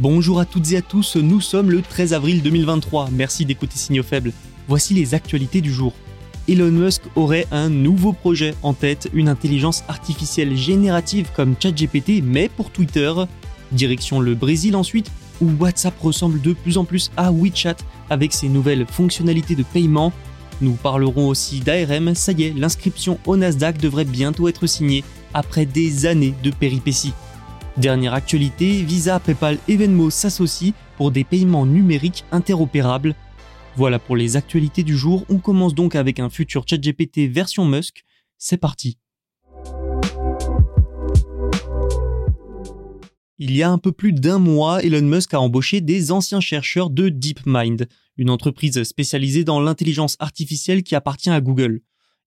Bonjour à toutes et à tous, nous sommes le 13 avril 2023. Merci d'écouter Signaux faibles. Voici les actualités du jour. Elon Musk aurait un nouveau projet en tête, une intelligence artificielle générative comme ChatGPT, mais pour Twitter. Direction le Brésil ensuite, où WhatsApp ressemble de plus en plus à WeChat avec ses nouvelles fonctionnalités de paiement. Nous parlerons aussi d'ARM, ça y est, l'inscription au Nasdaq devrait bientôt être signée après des années de péripéties. Dernière actualité, Visa, PayPal et Venmo s'associent pour des paiements numériques interopérables. Voilà pour les actualités du jour, on commence donc avec un futur ChatGPT version Musk. C'est parti. Il y a un peu plus d'un mois, Elon Musk a embauché des anciens chercheurs de DeepMind, une entreprise spécialisée dans l'intelligence artificielle qui appartient à Google.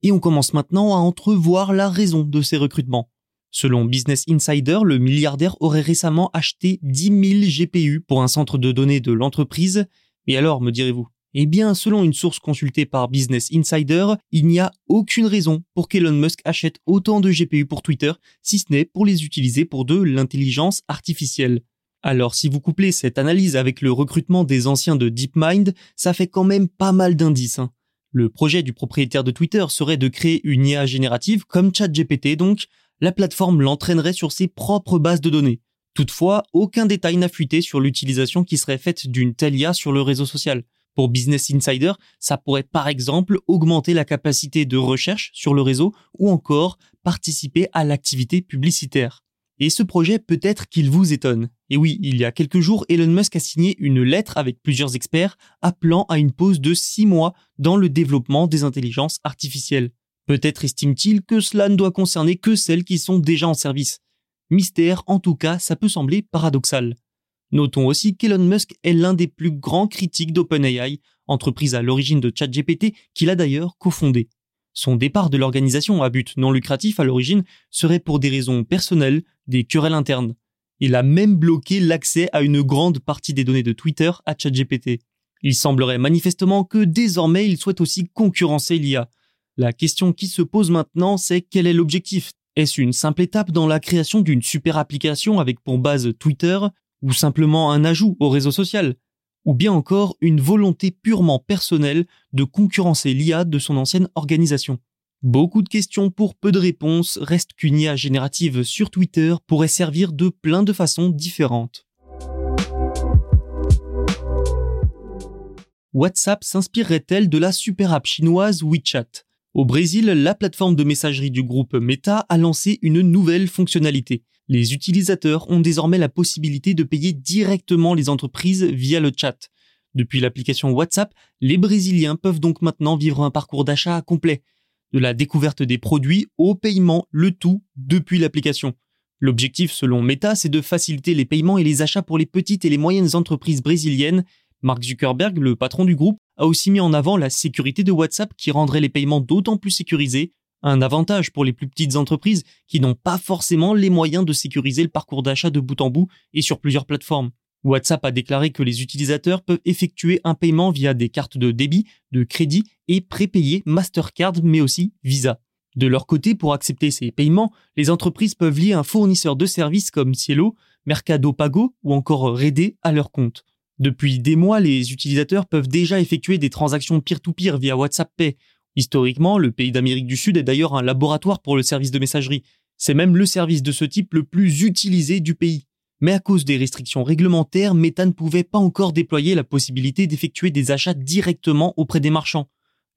Et on commence maintenant à entrevoir la raison de ces recrutements. Selon Business Insider, le milliardaire aurait récemment acheté 10 000 GPU pour un centre de données de l'entreprise. Et alors, me direz-vous? Eh bien, selon une source consultée par Business Insider, il n'y a aucune raison pour qu'Elon Musk achète autant de GPU pour Twitter, si ce n'est pour les utiliser pour de l'intelligence artificielle. Alors si vous couplez cette analyse avec le recrutement des anciens de DeepMind, ça fait quand même pas mal d'indices. hein. Le projet du propriétaire de Twitter serait de créer une IA générative comme ChatGPT donc, la plateforme l'entraînerait sur ses propres bases de données. Toutefois, aucun détail n'a fuité sur l'utilisation qui serait faite d'une telle IA sur le réseau social. Pour Business Insider, ça pourrait par exemple augmenter la capacité de recherche sur le réseau ou encore participer à l'activité publicitaire. Et ce projet peut-être qu'il vous étonne. Et oui, il y a quelques jours, Elon Musk a signé une lettre avec plusieurs experts appelant à une pause de 6 mois dans le développement des intelligences artificielles. Peut-être estime-t-il que cela ne doit concerner que celles qui sont déjà en service. Mystère, en tout cas, ça peut sembler paradoxal. Notons aussi qu'Elon Musk est l'un des plus grands critiques d'OpenAI, entreprise à l'origine de ChatGPT qu'il a d'ailleurs cofondé. Son départ de l'organisation à but non lucratif à l'origine serait pour des raisons personnelles, des querelles internes. Il a même bloqué l'accès à une grande partie des données de Twitter à ChatGPT. Il semblerait manifestement que désormais il souhaite aussi concurrencer l'IA. La question qui se pose maintenant, c'est quel est l'objectif? Est-ce une simple étape dans la création d'une super application avec pour base Twitter, ou simplement un ajout au réseau social? Ou bien encore une volonté purement personnelle de concurrencer l'IA de son ancienne organisation? Beaucoup de questions pour peu de réponses, reste qu'une IA générative sur Twitter pourrait servir de plein de façons différentes. WhatsApp s'inspirerait-elle de la super app chinoise WeChat? Au Brésil, la plateforme de messagerie du groupe Meta a lancé une nouvelle fonctionnalité. Les utilisateurs ont désormais la possibilité de payer directement les entreprises via le chat. Depuis l'application WhatsApp, les Brésiliens peuvent donc maintenant vivre un parcours d'achat complet. De la découverte des produits au paiement, le tout depuis l'application. L'objectif selon Meta, c'est de faciliter les paiements et les achats pour les petites et les moyennes entreprises brésiliennes. Mark Zuckerberg, le patron du groupe, a aussi mis en avant la sécurité de WhatsApp qui rendrait les paiements d'autant plus sécurisés, un avantage pour les plus petites entreprises qui n'ont pas forcément les moyens de sécuriser le parcours d'achat de bout en bout et sur plusieurs plateformes. WhatsApp a déclaré que les utilisateurs peuvent effectuer un paiement via des cartes de débit, de crédit et prépayer Mastercard mais aussi Visa. De leur côté, pour accepter ces paiements, les entreprises peuvent lier un fournisseur de services comme Cielo, Mercado Pago ou encore Redé à leur compte. Depuis des mois, les utilisateurs peuvent déjà effectuer des transactions peer-to-peer via WhatsApp Pay. Historiquement, le pays d'Amérique du Sud est d'ailleurs un laboratoire pour le service de messagerie. C'est même le service de ce type le plus utilisé du pays. Mais à cause des restrictions réglementaires, Meta ne pouvait pas encore déployer la possibilité d'effectuer des achats directement auprès des marchands.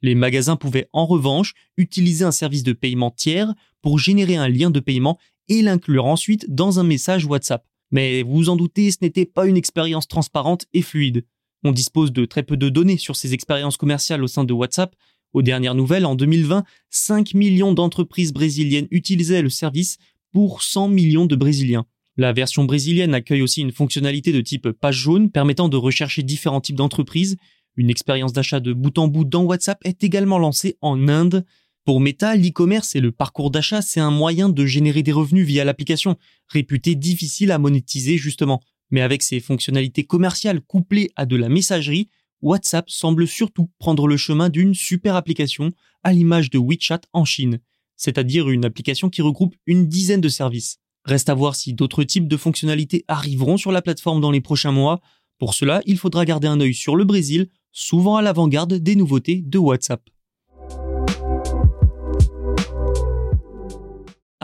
Les magasins pouvaient en revanche utiliser un service de paiement tiers pour générer un lien de paiement et l'inclure ensuite dans un message WhatsApp. Mais vous vous en doutez, ce n'était pas une expérience transparente et fluide. On dispose de très peu de données sur ces expériences commerciales au sein de WhatsApp. Aux dernières nouvelles, en 2020, 5 millions d'entreprises brésiliennes utilisaient le service pour 100 millions de Brésiliens. La version brésilienne accueille aussi une fonctionnalité de type page jaune permettant de rechercher différents types d'entreprises. Une expérience d'achat de bout en bout dans WhatsApp est également lancée en Inde. Pour Meta, l'e-commerce et le parcours d'achat, c'est un moyen de générer des revenus via l'application, réputé difficile à monétiser justement. Mais avec ses fonctionnalités commerciales couplées à de la messagerie, WhatsApp semble surtout prendre le chemin d'une super application à l'image de WeChat en Chine, c'est-à-dire une application qui regroupe une dizaine de services. Reste à voir si d'autres types de fonctionnalités arriveront sur la plateforme dans les prochains mois. Pour cela, il faudra garder un œil sur le Brésil, souvent à l'avant-garde des nouveautés de WhatsApp.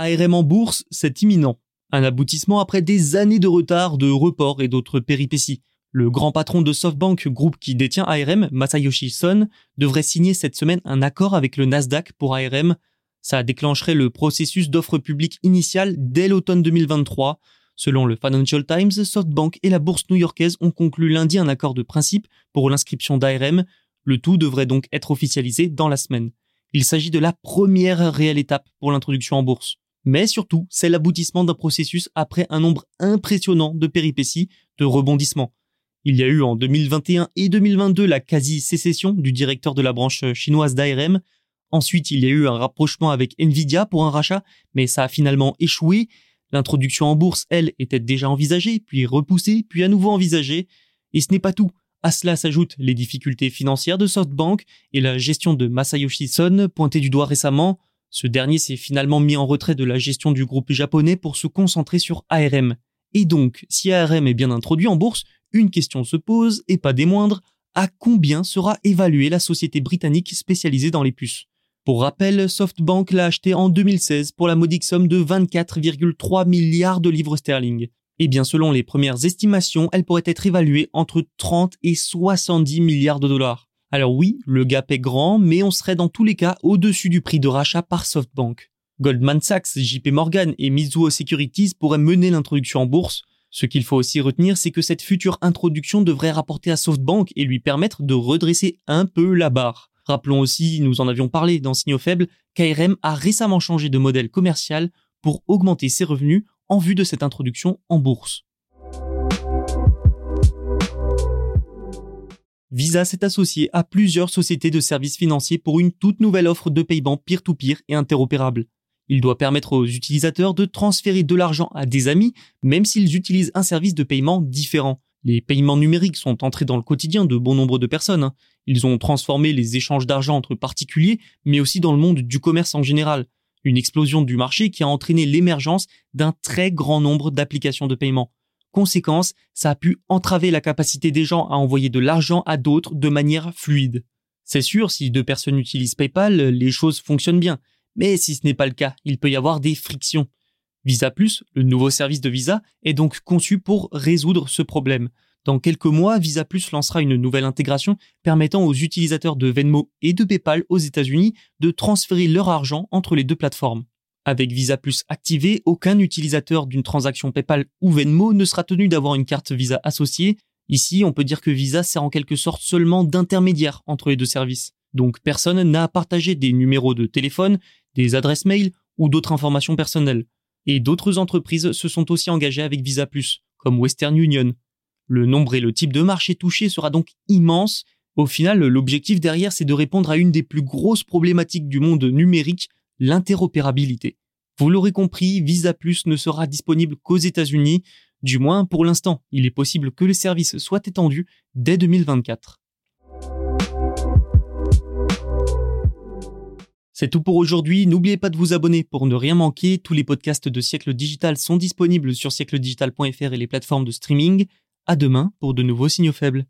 ARM en bourse, c'est imminent. Un aboutissement après des années de retard, de report et d'autres péripéties. Le grand patron de SoftBank, groupe qui détient ARM, Masayoshi Son, devrait signer cette semaine un accord avec le Nasdaq pour ARM. Ça déclencherait le processus d'offre publique initiale dès l'automne 2023. Selon le Financial Times, SoftBank et la bourse new-yorkaise ont conclu lundi un accord de principe pour l'inscription d'ARM. Le tout devrait donc être officialisé dans la semaine. Il s'agit de la première réelle étape pour l'introduction en bourse mais surtout, c'est l'aboutissement d'un processus après un nombre impressionnant de péripéties, de rebondissements. Il y a eu en 2021 et 2022 la quasi-sécession du directeur de la branche chinoise d'ARM. Ensuite, il y a eu un rapprochement avec Nvidia pour un rachat, mais ça a finalement échoué. L'introduction en bourse, elle, était déjà envisagée, puis repoussée, puis à nouveau envisagée. Et ce n'est pas tout. À cela s'ajoutent les difficultés financières de SoftBank et la gestion de Masayoshi Son, pointée du doigt récemment. Ce dernier s'est finalement mis en retrait de la gestion du groupe japonais pour se concentrer sur ARM. Et donc, si ARM est bien introduit en bourse, une question se pose, et pas des moindres, à combien sera évaluée la société britannique spécialisée dans les puces? Pour rappel, SoftBank l'a acheté en 2016 pour la modique somme de 24,3 milliards de livres sterling. Et bien selon les premières estimations, elle pourrait être évaluée entre 30 et 70 milliards de dollars. Alors oui, le gap est grand, mais on serait dans tous les cas au-dessus du prix de rachat par SoftBank. Goldman Sachs, JP Morgan et Mizuho Securities pourraient mener l'introduction en bourse. Ce qu'il faut aussi retenir, c'est que cette future introduction devrait rapporter à SoftBank et lui permettre de redresser un peu la barre. Rappelons aussi, nous en avions parlé dans Signaux Faibles, qu'ARM a récemment changé de modèle commercial pour augmenter ses revenus en vue de cette introduction en bourse. Visa s'est associé à plusieurs sociétés de services financiers pour une toute nouvelle offre de paiement peer-to-peer et interopérable. Il doit permettre aux utilisateurs de transférer de l'argent à des amis, même s'ils utilisent un service de paiement différent. Les paiements numériques sont entrés dans le quotidien de bon nombre de personnes. Hein. Ils ont transformé les échanges d'argent entre particuliers, mais aussi dans le monde du commerce en général. Une explosion du marché qui a entraîné l'émergence d'un très grand nombre d'applications de paiement. Conséquence, ça a pu entraver la capacité des gens à envoyer de l'argent à d'autres de manière fluide. C'est sûr, si deux personnes utilisent PayPal, les choses fonctionnent bien. Mais si ce n'est pas le cas, il peut y avoir des frictions. Visa Plus, le nouveau service de Visa, est donc conçu pour résoudre ce problème. Dans quelques mois, Visa Plus lancera une nouvelle intégration permettant aux utilisateurs de Venmo et de PayPal aux États-Unis de transférer leur argent entre les deux plateformes. Avec Visa Plus activé, aucun utilisateur d'une transaction PayPal ou Venmo ne sera tenu d'avoir une carte Visa associée. Ici, on peut dire que Visa sert en quelque sorte seulement d'intermédiaire entre les deux services. Donc personne n'a à partager des numéros de téléphone, des adresses mail ou d'autres informations personnelles. Et d'autres entreprises se sont aussi engagées avec Visa Plus, comme Western Union. Le nombre et le type de marché touché sera donc immense. Au final, l'objectif derrière, c'est de répondre à une des plus grosses problématiques du monde numérique, l'interopérabilité. Vous l'aurez compris, Visa Plus ne sera disponible qu'aux États-Unis, du moins pour l'instant. Il est possible que le service soit étendu dès 2024. C'est tout pour aujourd'hui. N'oubliez pas de vous abonner pour ne rien manquer. Tous les podcasts de Siècle Digital sont disponibles sur siècledigital.fr et les plateformes de streaming. À demain pour de nouveaux signaux faibles.